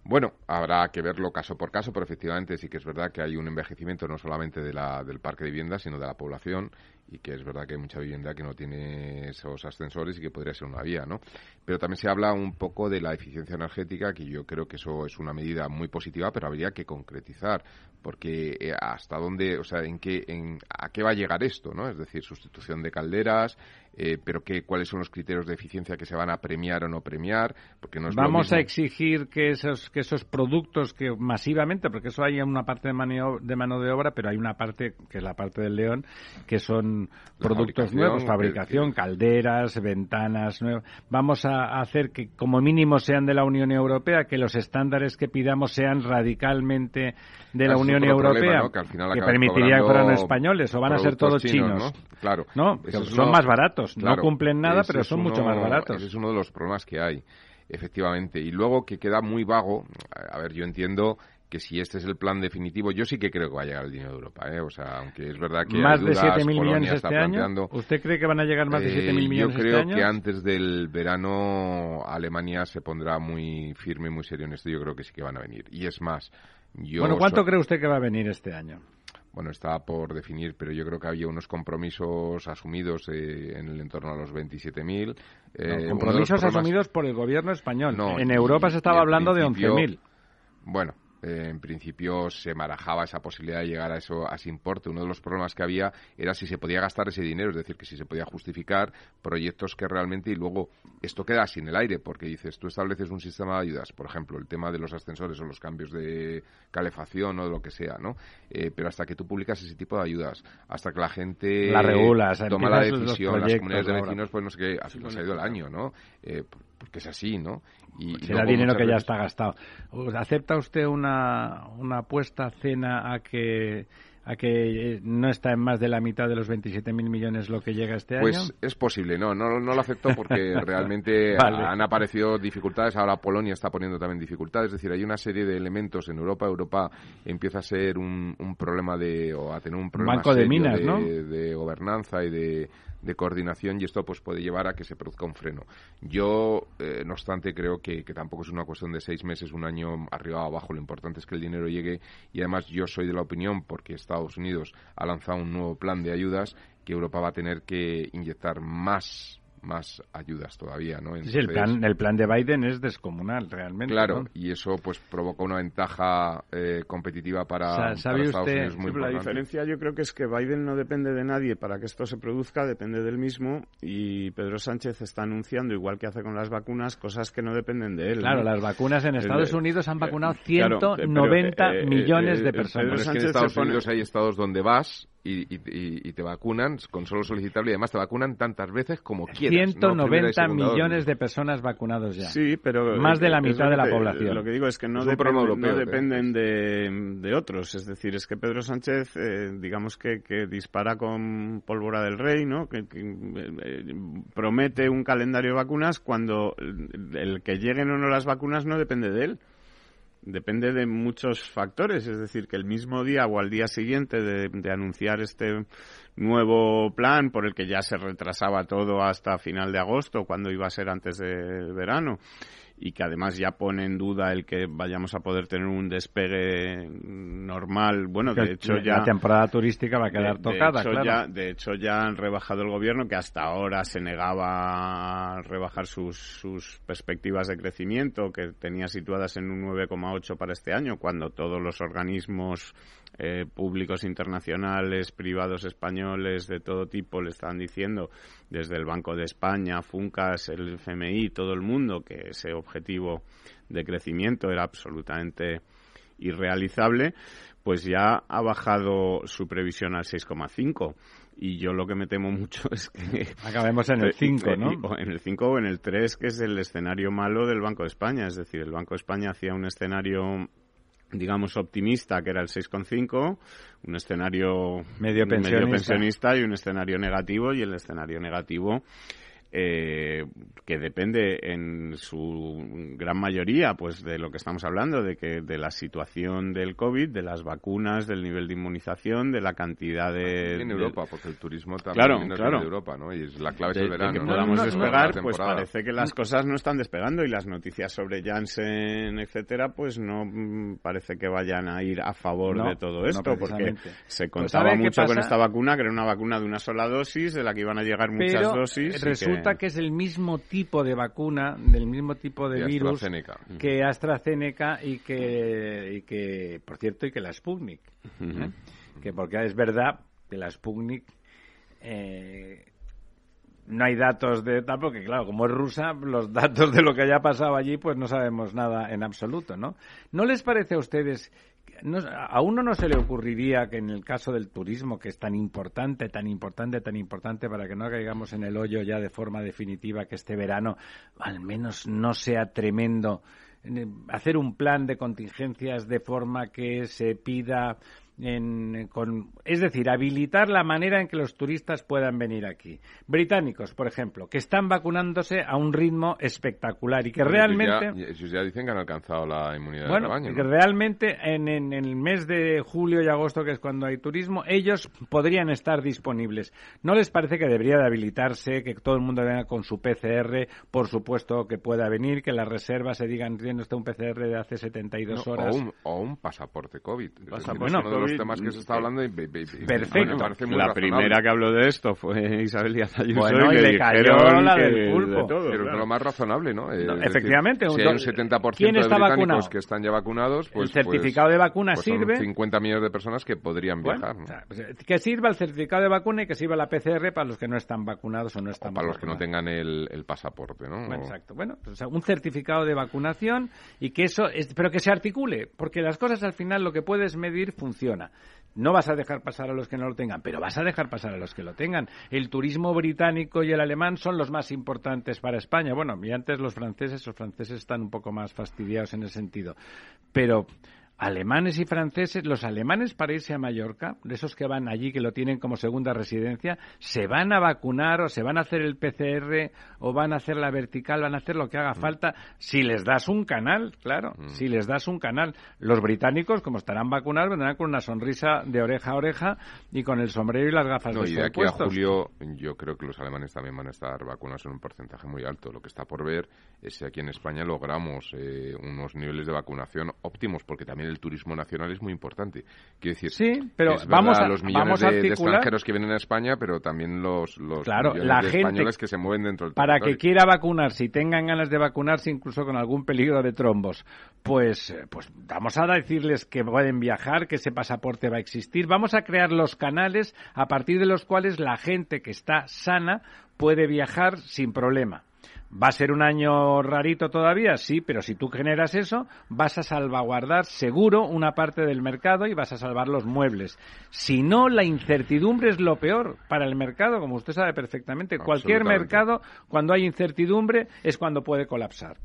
Bueno, habrá que verlo caso por caso, pero efectivamente sí que es verdad que hay un envejecimiento no solamente de la, del parque de viviendas, sino de la población y que es verdad que hay mucha vivienda que no tiene esos ascensores y que podría ser una vía, ¿no? Pero también se habla un poco de la eficiencia energética, que yo creo que eso es una medida muy positiva, pero habría que concretizar, porque eh, hasta dónde, o sea, en qué, en, a qué va a llegar esto, ¿no? Es decir, sustitución de calderas, eh, pero qué, cuáles son los criterios de eficiencia que se van a premiar o no premiar, porque no es Vamos a exigir que esos, que esos productos que masivamente, porque eso hay una parte de mano, de mano de obra, pero hay una parte, que es la parte del león, que son productos nuevos, fabricación, calderas, ventanas nuevas. Vamos a hacer que como mínimo sean de la Unión Europea, que los estándares que pidamos sean radicalmente de la Unión Europea, que, permitiría que fueran españoles o van a ser todos chinos. Claro. No, son más baratos, no cumplen nada, pero son mucho más baratos. Ese es uno de los problemas que hay efectivamente. Y luego que queda muy vago, a ver, yo entiendo que si este es el plan definitivo, yo sí que creo que va a llegar el dinero de Europa, ¿eh? O sea, aunque es verdad que más de 7.000 millones este año. ¿Usted cree que van a llegar más de 7.000 eh, millones este año? Yo creo que antes del verano Alemania se pondrá muy firme, muy serio en esto. Yo creo que sí que van a venir. Y es más, yo bueno, ¿cuánto cree usted que va a venir este año? bueno, está por definir, pero yo creo que había unos compromisos asumidos eh, en el entorno a los 27.000. Eh, compromisos asumidos por el gobierno español. No, en Europa se estaba hablando de 11.000. Bueno, eh, en principio se marajaba esa posibilidad de llegar a, eso, a ese importe. Uno de los problemas que había era si se podía gastar ese dinero, es decir, que si se podía justificar proyectos que realmente y luego esto queda sin el aire, porque dices, tú estableces un sistema de ayudas, por ejemplo, el tema de los ascensores o los cambios de calefacción o de lo que sea, ¿no? Eh, pero hasta que tú publicas ese tipo de ayudas, hasta que la gente la toma la decisión, las comunidades de vecinos, pues no sé qué, así nos ha ido el año, ¿no? Eh, porque es así, ¿no? Y Será dinero que ya está gastado. ¿Acepta usted una, una apuesta cena a que a que no está en más de la mitad de los 27.000 millones lo que llega este pues año? Pues es posible, no, no, no lo acepto porque (laughs) realmente han aparecido dificultades, ahora Polonia está poniendo también dificultades, es decir, hay una serie de elementos en Europa, Europa empieza a ser un, un problema de, o a tener un problema Banco de minas, de, de, gobernanza y de, de coordinación y esto pues puede llevar a que se produzca un freno. Yo, eh, no obstante, creo que, que tampoco es una cuestión de seis meses, un año arriba o abajo. Lo importante es que el dinero llegue y además yo soy de la opinión, porque Estados Unidos ha lanzado un nuevo plan de ayudas, que Europa va a tener que inyectar más más ayudas todavía, ¿no? sí, el plan, el plan de Biden es descomunal, realmente. Claro, y eso pues provoca una ventaja eh, competitiva para, Estados Unidos muy La diferencia yo creo que es que Biden no depende de nadie para que esto se produzca, depende del mismo y Pedro Sánchez está anunciando, igual que hace con las vacunas, cosas que no dependen de él. Claro, las vacunas en Estados Unidos han vacunado 190 eh, millones de personas. Pero es que en Estados Unidos hay estados donde vas y, te vacunan con solo solicitarlo y además te vacunan tantas veces como quieras. 190 millones de personas vacunados ya. Sí, pero... Más de la mitad de la población. Lo que digo es que no, dependen de, otros. Es decir, es que Pedro Sánchez, eh, digamos que, dispara con pólvora del rey, ¿no? Que, eh, promete un calendario de vacunas cuando el que lleguen o no las vacunas no depende de él depende de muchos factores, es decir, que el mismo día o al día siguiente de, anunciar este nuevo plan por el que ya se retrasaba todo hasta final de agosto, cuando iba a ser antes de verano, y que además ya pone en duda el que vayamos a poder tener un despegue normal. Bueno, de hecho ya... La temporada turística va a quedar tocada, de hecho, ya, de hecho ya han rebajado el gobierno, que hasta ahora se negaba a rebajar sus, sus perspectivas de crecimiento, que tenía situadas en un 9,8 para este año, cuando todos los organismos eh, públicos internacionales, privados españoles de todo tipo le están diciendo, desde el Banco de España, FUNCAS, el FMI, todo el mundo, que ese objetivo de crecimiento era absolutamente irrealizable, pues ya ha bajado su previsión al 6,5 y yo lo que me temo mucho (laughs) es que acabemos en el (laughs) 5, ¿no? (laughs) En el 5 o en el 3, que es el escenario malo del Banco de España, es decir, el Banco de España hacía un escenario digamos, optimista, que era el 6,5, un escenario medio pensionista. y un escenario negativo, y el escenario negativo eh, que depende en su gran mayoría pues de lo que estamos hablando de que de la situación del covid de las vacunas del nivel de inmunización de la cantidad de en Europa porque el turismo también claro, claro. de Europa no y es la clave del verano que podamos despegar pues parece que las cosas no están despegando y las noticias sobre Janssen etcétera pues no mm, parece que vayan a ir a favor de todo esto porque se pues contaba mucho con esta vacuna que era una vacuna de una sola dosis de la que iban a llegar muchas dosis que es el mismo tipo de vacuna, del mismo tipo de virus que AstraZeneca y que, y que, por cierto, y que la Sputnik. ¿eh? Que porque es verdad que la Sputnik eh, no hay datos de tal, porque claro, como es rusa, los datos de lo que haya pasado allí, pues no sabemos nada en absoluto, ¿no? ¿No les parece a ustedes a uno no se le ocurriría que en el caso del turismo, que es tan importante, tan importante, tan importante para que no caigamos en el hoyo ya de forma definitiva, que este verano al menos no sea tremendo, hacer un plan de contingencias de forma que se pida con, es decir, habilitar la manera en que los turistas puedan venir aquí. Británicos, por ejemplo, que están vacunándose a un ritmo espectacular y que realmente... Ellos ya, dicen que han alcanzado la inmunidad bueno, de rebaño. que realmente en, en, el mes de julio y agosto, que es cuando hay turismo, ellos podrían estar disponibles. ¿No les parece que debería de habilitarse, que todo el mundo venga con su PCR, por supuesto que pueda venir, que las reservas se digan, tiene usted un PCR de hace 72 horas? O un, o un pasaporte COVID. bueno, los temas que se está hablando. Y, Perfecto. la primera que habló de esto fue (laughs) Isabel Díaz Ayuso bueno, y, le, cayó la del pulpo. pero es lo más razonable, ¿no? efectivamente. si hay un 70% de británicos vacunado? que están ya vacunados, pues... El certificado de vacuna pues sirve... Son 50 millones de personas que podrían viajar. Pues, eh, que sirva el certificado de vacuna y que sirva la PCR para los que no están vacunados o no están para los que no tengan el, el pasaporte, ¿no? exacto. Bueno, pues, un certificado de vacunación y que eso... Es, pero que se articule, porque las cosas al final lo que puedes medir funciona. No vas a dejar pasar a los que no lo tengan, pero vas a dejar pasar a los que lo tengan. El turismo británico y el alemán son los más importantes para España. Bueno, y antes los franceses, los franceses están un poco más fastidiados en ese sentido. Pero alemanes y franceses, los alemanes para irse a Mallorca, de esos que van allí, que lo tienen como segunda residencia, se van a vacunar o se van a hacer el PCR o van a hacer la vertical, van a hacer lo que haga mm. falta, si les das un canal, claro, mm. si les das un canal. Los británicos, como estarán vacunados, vendrán con una sonrisa de oreja a oreja y con el sombrero y las gafas de y de aquí a julio, yo creo que los alemanes también van a estar vacunados en un porcentaje muy alto. Lo que está por ver es si aquí en España logramos eh, unos niveles de vacunación óptimos, porque también el turismo nacional es muy importante. Quiero decir, sí, pero vamos a, los millones de, extranjeros que vienen a España, pero también los, los millones de españoles que se mueven dentro del Para que quiera vacunarse y tengan ganas de vacunarse, incluso con algún peligro de trombos, pues, eh, pues vamos a decirles que pueden viajar, que ese pasaporte va a existir. Vamos a crear los canales a partir de los cuales la gente que está sana puede viajar sin problema. ¿Va a ser un año rarito todavía? Sí, pero si tú generas eso, vas a salvaguardar seguro una parte del mercado y vas a salvar los muebles. Si no, la incertidumbre es lo peor para el mercado, como usted sabe perfectamente. Cualquier mercado, cuando hay incertidumbre, es cuando puede colapsar.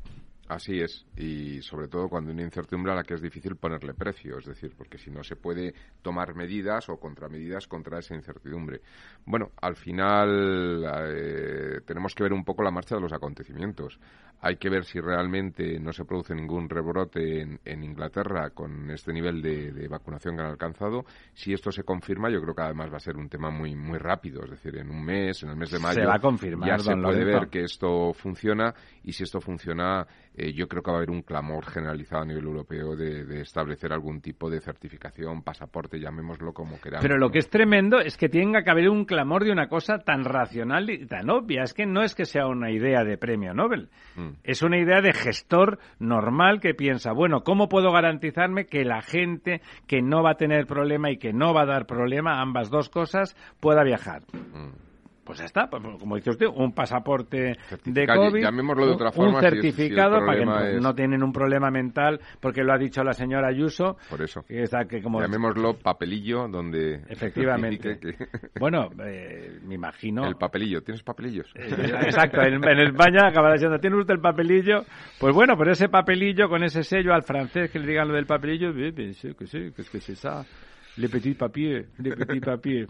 Así es, y sobre todo cuando hay una incertidumbre a la que es difícil ponerle precio, es decir, porque si no se puede tomar medidas o contramedidas contra esa incertidumbre. Bueno, al final eh, tenemos que ver un poco la marcha de los acontecimientos. Hay que ver si realmente no se produce ningún rebrote en, Inglaterra con este nivel de, vacunación que han alcanzado. Si esto se confirma, yo creo que además va a ser un tema muy muy rápido, es decir, en un mes, en el mes de mayo, se va a confirmar, ya se puede ver que esto funciona y si esto funciona, eh, yo creo que va a haber un clamor generalizado a nivel europeo de, establecer algún tipo de certificación, pasaporte, llamémoslo como queramos. Pero lo que es tremendo es que tenga que haber un clamor de una cosa tan racional y tan obvia. Es que no es que sea una idea de premio Nobel. Mm. Es una idea de gestor normal que piensa, bueno, ¿cómo puedo garantizarme que la gente que no va a tener problema y que no va a dar problema, ambas dos cosas, pueda viajar? Mm pues ya está, pues, como dice usted, un pasaporte de COVID, de otra forma, un certificado para que no, tienen un problema mental, porque lo ha dicho la señora Ayuso. Por eso. Que está, que como llamémoslo papelillo, donde... Efectivamente. (laughs) Bueno, eh, me imagino... El papelillo, ¿tienes papelillos? Eh, exacto, en, España acabará diciendo, ¿tiene usted el papelillo? Pues bueno, pero ese papelillo, con ese sello al francés que le digan lo del papelillo, que sí, que sí, que es que es esa, le petit papier, le petit papier.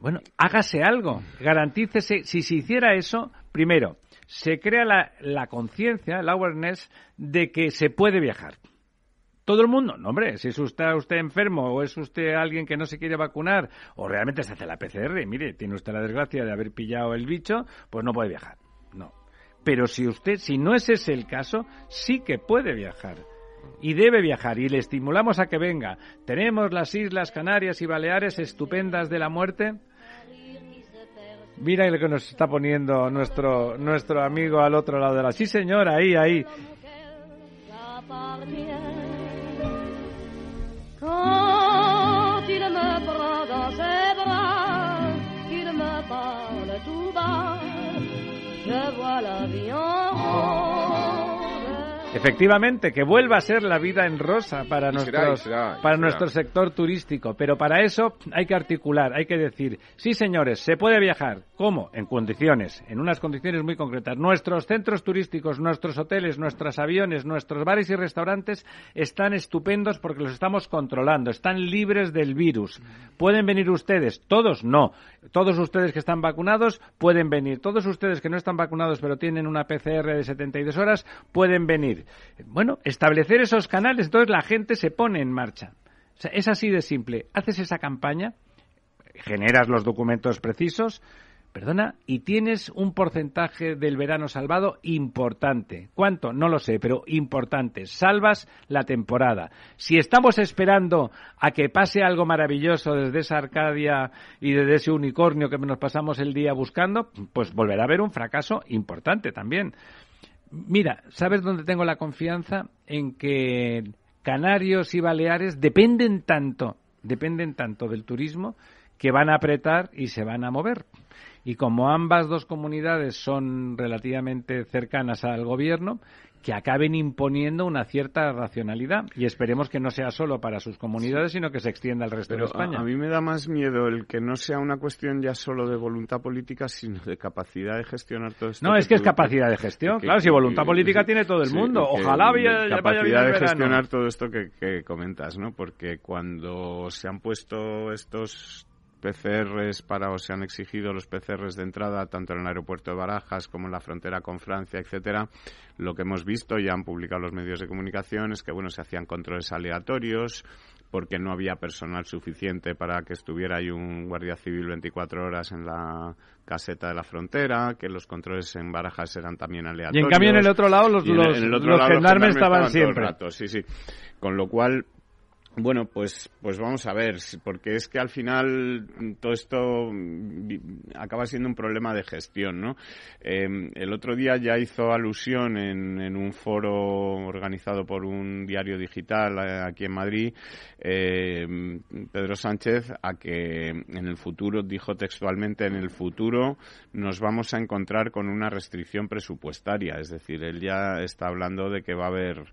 Bueno, hágase algo, garantícese. Si se hiciera eso, primero, se crea la, la conciencia, la awareness, de que se puede viajar. Todo el mundo, no hombre, si es usted, usted enfermo o es usted alguien que no se quiere vacunar o realmente se hace la PCR, mire, tiene usted la desgracia de haber pillado el bicho, pues no puede viajar. No. Pero si usted, si no es ese el caso, sí que puede viajar y debe viajar y le estimulamos a que venga. Tenemos las Islas Canarias y Baleares estupendas de la muerte Mira lo que nos está poniendo nuestro, nuestro amigo al otro lado de la... Sí, señor, ahí, ahí. Efectivamente, que vuelva a ser la vida en rosa para, para nuestro sector turístico. Pero para eso hay que articular, hay que decir, sí señores, se puede viajar. ¿Cómo? En condiciones, en unas condiciones muy concretas. Nuestros centros turísticos, nuestros hoteles, nuestros aviones, nuestros bares y restaurantes están estupendos porque los estamos controlando, están libres del virus. ¿Pueden venir ustedes? Todos no. Todos ustedes que están vacunados pueden venir. Todos ustedes que no están vacunados pero tienen una PCR de 72 horas pueden venir. Bueno, establecer esos canales, entonces la gente se pone en marcha. es así de simple. Haces esa campaña, generas los documentos precisos, Perdona, y tienes un porcentaje del verano salvado importante. ¿Cuánto? No lo sé, pero importante. Salvas la temporada. Si estamos esperando a que pase algo maravilloso desde esa Arcadia y desde ese unicornio que nos pasamos el día buscando, pues volverá a haber un fracaso importante también. Mira, ¿sabes dónde tengo la confianza? En que Canarios y Baleares dependen tanto, dependen tanto del turismo que van a apretar y se van a mover. y como ambas dos comunidades son relativamente cercanas al gobierno, que acaben imponiendo una cierta racionalidad y esperemos que no sea solo para sus comunidades, sino que se extienda al resto de España. A, mí me da más miedo el que no sea una cuestión ya solo de voluntad política, sino de capacidad de gestionar todo esto. No, es que es capacidad de gestión. claro, si voluntad política tiene todo el mundo. Ojalá vaya, capacidad de gestionar todo esto que, que comentas, ¿no? Porque cuando se han puesto estos PCRs para o se han exigido los PCRs de entrada tanto en el aeropuerto de Barajas como en la frontera con Francia, etcétera. Lo que hemos visto ya han publicado los medios de comunicación es que bueno se hacían controles aleatorios porque no había personal suficiente para que estuviera ahí un guardia civil 24 horas en la caseta de la frontera, que los controles en Barajas eran también aleatorios. Y en cambio en el otro lado los, gendarmes estaban, siempre. sí, sí. Con lo cual bueno, pues, pues vamos a ver, porque es que al final todo esto acaba siendo un problema de gestión, ¿no? Em, el otro día ya hizo alusión en, un foro organizado por un diario digital eh, aquí en Madrid, em, Pedro Sánchez, a que en el futuro, dijo textualmente, en el futuro nos vamos a encontrar con una restricción presupuestaria, es decir, él ya está hablando de que va a haber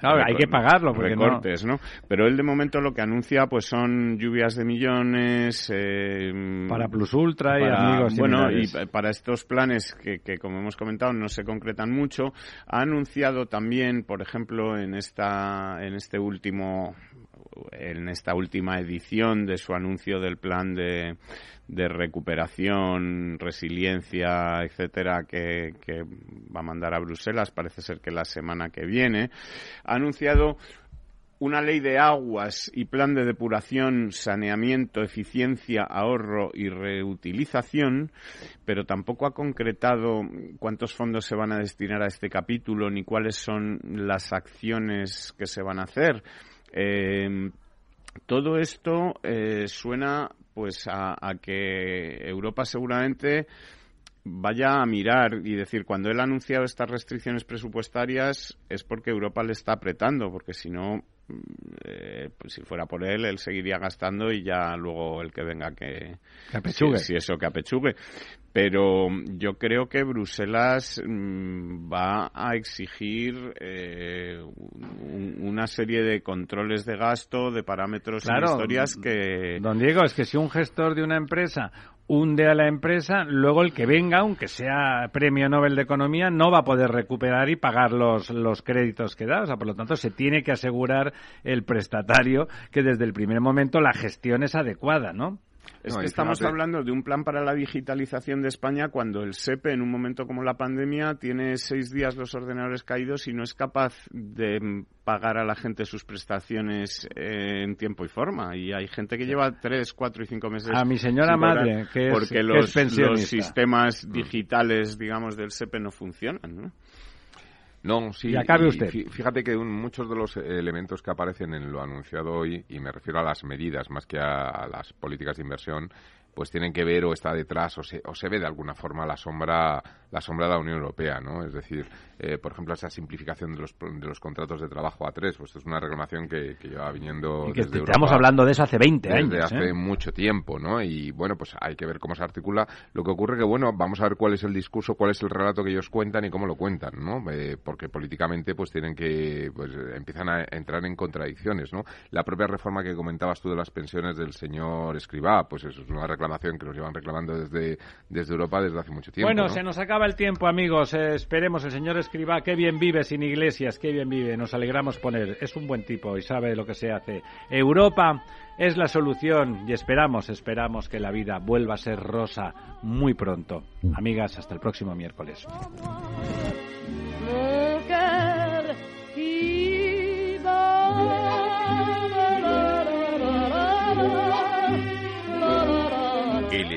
Claro, hay que pagarlo. Porque recortes, no... Pero él de momento lo que anuncia pues son lluvias de millones. Eh, para Plus Ultra y amigos Bueno, y para estos planes que, que, como hemos comentado, no se concretan mucho. Ha anunciado también, por ejemplo, en, esta, en este último en esta última edición de su anuncio del plan de, de recuperación, resiliencia, etcétera, que, que, va a mandar a Bruselas, parece ser que la semana que viene, ha anunciado una ley de aguas y plan de depuración, saneamiento, eficiencia, ahorro y reutilización, pero tampoco ha concretado cuántos fondos se van a destinar a este capítulo ni cuáles son las acciones que se van a hacer. Eh, todo esto eh, suena pues a, que Europa seguramente vaya a mirar y decir, cuando él ha anunciado estas restricciones presupuestarias es porque Europa le está apretando, porque si no, eh, pues si fuera por él, él seguiría gastando y ya luego el que venga que, apechugue. Si, eso que apechugue. Pero yo creo que Bruselas mm, va a exigir eh, una serie de controles de gasto, de parámetros y historias que... Don Diego, es que si un gestor de una empresa hunde a la empresa, luego el que venga, aunque sea premio Nobel de Economía, no va a poder recuperar y pagar los, los créditos que da. O sea, por lo tanto, se tiene que asegurar el prestatario que desde el primer momento la gestión es adecuada, ¿no? Es que estamos hablando de un plan para la digitalización de España cuando el SEPE, en un momento como la pandemia, tiene seis días los ordenadores caídos y no es capaz de pagar a la gente sus prestaciones en tiempo y forma. Y hay gente que lleva tres, cuatro y cinco meses. A mi señora madre, que es, porque los, los sistemas digitales, digamos, del SEPE no funcionan, ¿no? No, sí. Y acabe usted. Fíjate que muchos de los elementos que aparecen en lo anunciado hoy, y me refiero a las medidas más que a las políticas de inversión, pues tienen que ver o está detrás o se, o se ve de alguna forma la sombra la sombra de la Unión Europea, ¿no? Es decir, eh, por ejemplo, esa simplificación de los, de los contratos de trabajo a tres, pues es una reclamación que, que lleva viniendo y que estamos hablando de eso hace 20 años. Desde hace ¿eh? mucho tiempo, ¿no? Y bueno, pues hay que ver cómo se articula. Lo que ocurre que, bueno, vamos a ver cuál es el discurso, cuál es el relato que ellos cuentan y cómo lo cuentan, ¿no? Eh, porque políticamente, pues tienen que, pues empiezan a entrar en contradicciones, ¿no? La propia reforma que comentabas tú de las pensiones del señor Escribá, pues eso es una reclamación que nos llevan reclamando desde, desde Europa desde hace mucho tiempo. Bueno, se nos acaba el tiempo, amigos. Eh, esperemos, el señor Escribá, qué bien vive sin iglesias, qué bien vive. Nos alegramos poner. Es un buen tipo y sabe lo que se hace. Europa es la solución y esperamos, esperamos que la vida vuelva a ser rosa muy pronto. Amigas, hasta el próximo miércoles.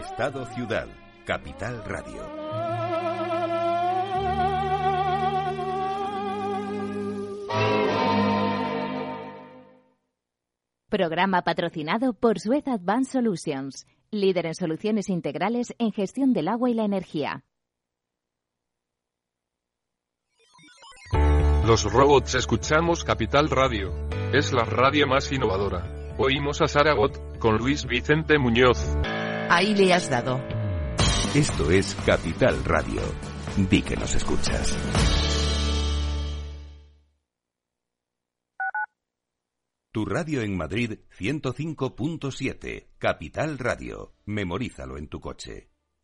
Estado Ciudad, Capital Radio. Programa patrocinado por Suez Advanced Solutions, líder en soluciones integrales en gestión del agua y la energía. Los robots escuchamos Capital Radio. Es la radio más innovadora. Oímos a Saragot, con Luis Vicente Muñoz. Ahí le has dado. Esto es Capital Radio. Di que nos escuchas. Tu radio en Madrid 105.7, Capital Radio. Memorízalo en tu coche.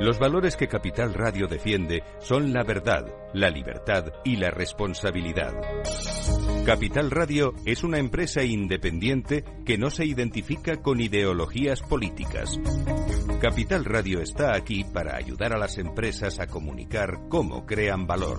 Los valores que Capital Radio defiende son la verdad, la libertad y la responsabilidad. Capital Radio es una empresa independiente que no se identifica con ideologías políticas. Capital Radio está aquí para ayudar a las empresas a comunicar cómo crean valor.